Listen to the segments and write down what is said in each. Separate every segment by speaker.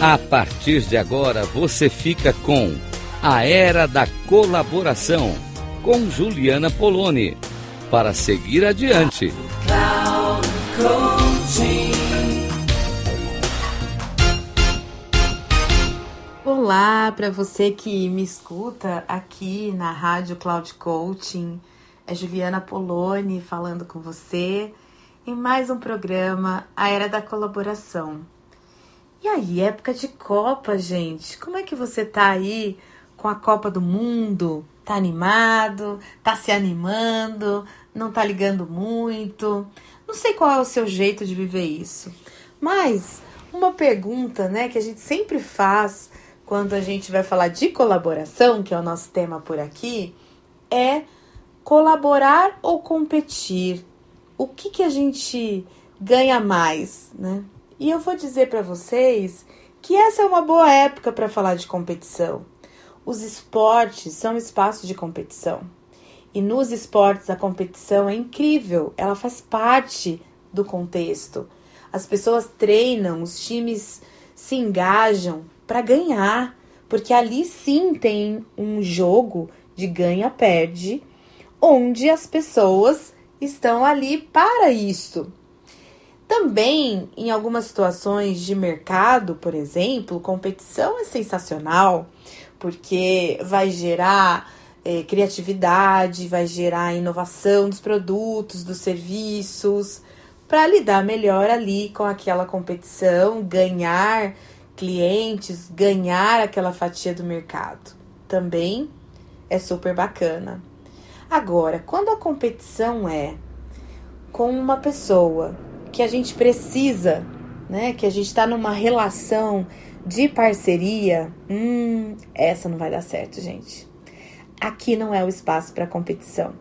Speaker 1: A partir de agora você fica com A Era da Colaboração com Juliana Poloni para seguir adiante.
Speaker 2: Olá para você que me escuta aqui na Rádio Cloud Coaching. É Juliana Poloni falando com você em mais um programa A Era da Colaboração. E aí, época de Copa, gente. Como é que você tá aí com a Copa do Mundo? Tá animado? Tá se animando? Não tá ligando muito? Não sei qual é o seu jeito de viver isso. Mas uma pergunta, né, que a gente sempre faz quando a gente vai falar de colaboração, que é o nosso tema por aqui, é colaborar ou competir? O que que a gente ganha mais, né? E eu vou dizer para vocês que essa é uma boa época para falar de competição. Os esportes são espaços de competição. E nos esportes a competição é incrível, ela faz parte do contexto. As pessoas treinam, os times se engajam para ganhar, porque ali sim tem um jogo de ganha-perde, onde as pessoas estão ali para isso. Também, em algumas situações de mercado, por exemplo, competição é sensacional, porque vai gerar é, criatividade, vai gerar inovação dos produtos, dos serviços, para lidar melhor ali com aquela competição, ganhar clientes, ganhar aquela fatia do mercado. Também é super bacana. Agora, quando a competição é com uma pessoa que a gente precisa, né? Que a gente está numa relação de parceria, hum, essa não vai dar certo, gente. Aqui não é o espaço para competição.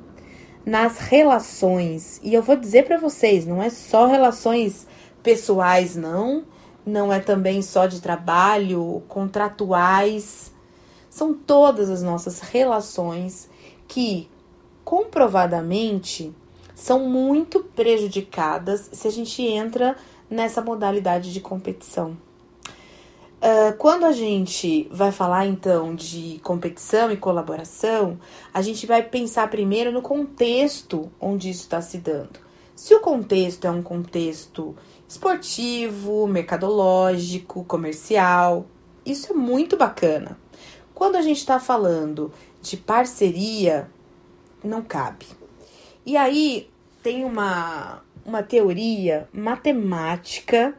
Speaker 2: Nas relações, e eu vou dizer para vocês, não é só relações pessoais, não, não é também só de trabalho, contratuais, são todas as nossas relações que comprovadamente são muito prejudicadas se a gente entra nessa modalidade de competição. Uh, quando a gente vai falar então de competição e colaboração, a gente vai pensar primeiro no contexto onde isso está se dando. Se o contexto é um contexto esportivo, mercadológico, comercial, isso é muito bacana. Quando a gente está falando de parceria, não cabe. E aí tem uma, uma teoria matemática,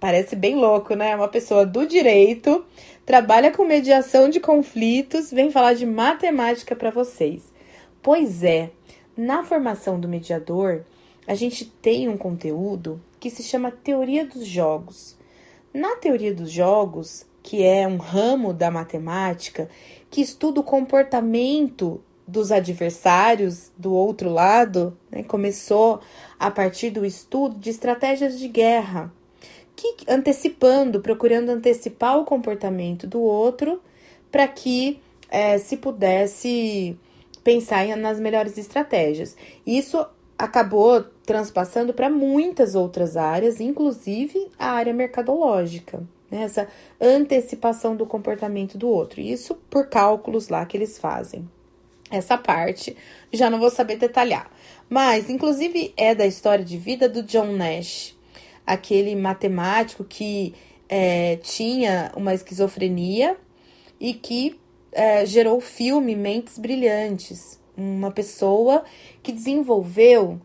Speaker 2: parece bem louco, né? Uma pessoa do direito trabalha com mediação de conflitos, vem falar de matemática para vocês. Pois é, na formação do mediador, a gente tem um conteúdo que se chama teoria dos jogos. Na teoria dos jogos, que é um ramo da matemática que estuda o comportamento dos adversários do outro lado né, começou a partir do estudo de estratégias de guerra, que antecipando, procurando antecipar o comportamento do outro para que é, se pudesse pensar nas melhores estratégias. Isso acabou transpassando para muitas outras áreas, inclusive a área mercadológica. Né, essa antecipação do comportamento do outro. Isso por cálculos lá que eles fazem. Essa parte já não vou saber detalhar. Mas, inclusive, é da história de vida do John Nash, aquele matemático que é, tinha uma esquizofrenia e que é, gerou o filme Mentes Brilhantes. Uma pessoa que desenvolveu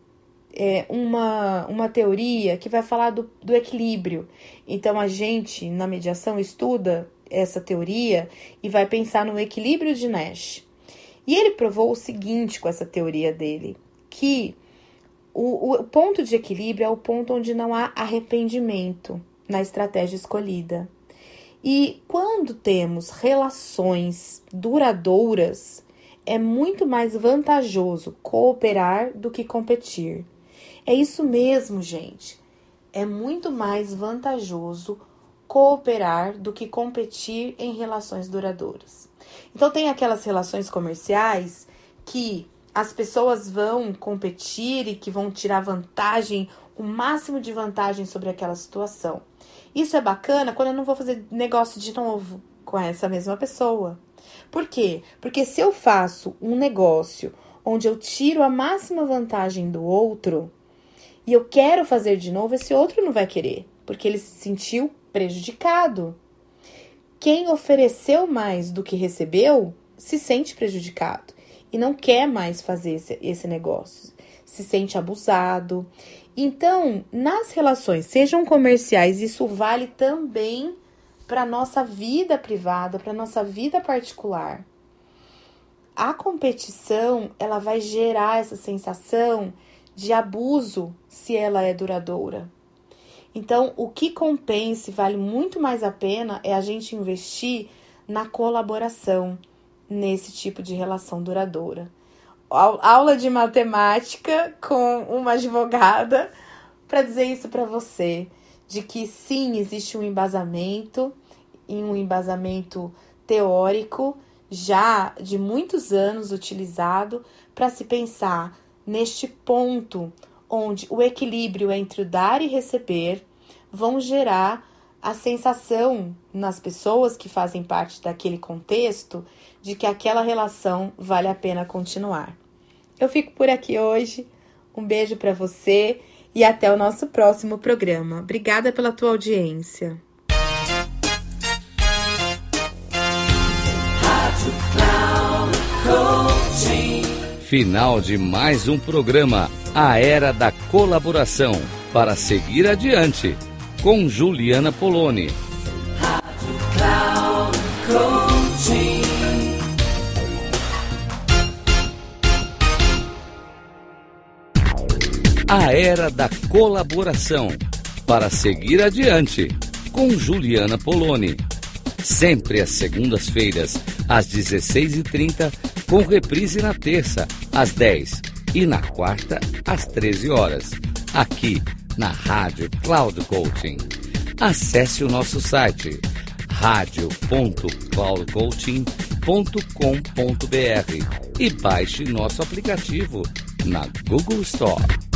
Speaker 2: é, uma, uma teoria que vai falar do, do equilíbrio. Então, a gente, na mediação, estuda essa teoria e vai pensar no equilíbrio de Nash. E ele provou o seguinte com essa teoria dele: que o, o ponto de equilíbrio é o ponto onde não há arrependimento na estratégia escolhida. E quando temos relações duradouras, é muito mais vantajoso cooperar do que competir. É isso mesmo, gente. É muito mais vantajoso cooperar do que competir em relações duradouras. Então, tem aquelas relações comerciais que as pessoas vão competir e que vão tirar vantagem, o máximo de vantagem sobre aquela situação. Isso é bacana quando eu não vou fazer negócio de novo com essa mesma pessoa. Por quê? Porque se eu faço um negócio onde eu tiro a máxima vantagem do outro e eu quero fazer de novo, esse outro não vai querer, porque ele se sentiu prejudicado. Quem ofereceu mais do que recebeu se sente prejudicado e não quer mais fazer esse, esse negócio, se sente abusado. Então, nas relações, sejam comerciais, isso vale também para nossa vida privada, para nossa vida particular. A competição, ela vai gerar essa sensação de abuso se ela é duradoura. Então, o que compensa e vale muito mais a pena é a gente investir na colaboração nesse tipo de relação duradoura. Aula de matemática com uma advogada para dizer isso para você, de que sim, existe um embasamento, e um embasamento teórico já de muitos anos utilizado para se pensar neste ponto onde o equilíbrio entre o dar e receber vão gerar a sensação nas pessoas que fazem parte daquele contexto de que aquela relação vale a pena continuar. Eu fico por aqui hoje. Um beijo para você e até o nosso próximo programa. Obrigada pela tua audiência.
Speaker 1: Final de mais um programa, A Era da Colaboração, para seguir adiante, com Juliana Poloni. A Era da Colaboração, para seguir adiante, com Juliana Poloni. Sempre às segundas-feiras, às 16h30 com reprise na terça, às 10 e na quarta, às 13 horas, aqui na Rádio Cloud Coaching. Acesse o nosso site radio.cloudcoaching.com.br e baixe nosso aplicativo na Google Store.